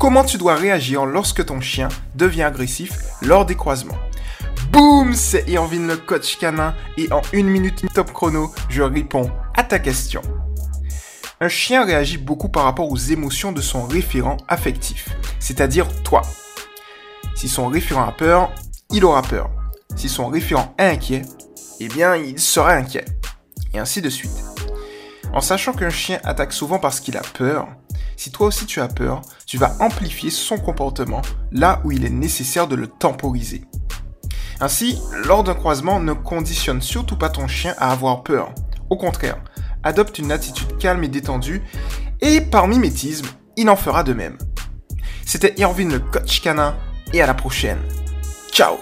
Comment tu dois réagir lorsque ton chien devient agressif lors des croisements? Boum, c'est Irvin le coach canin et en une minute top chrono, je réponds à ta question. Un chien réagit beaucoup par rapport aux émotions de son référent affectif, c'est-à-dire toi. Si son référent a peur, il aura peur. Si son référent est inquiet, eh bien il sera inquiet. Et ainsi de suite. En sachant qu'un chien attaque souvent parce qu'il a peur, si toi aussi tu as peur, tu vas amplifier son comportement là où il est nécessaire de le temporiser. Ainsi, lors d'un croisement, ne conditionne surtout pas ton chien à avoir peur. Au contraire, adopte une attitude calme et détendue, et par mimétisme, il en fera de même. C'était Irvin le coach canin, et à la prochaine. Ciao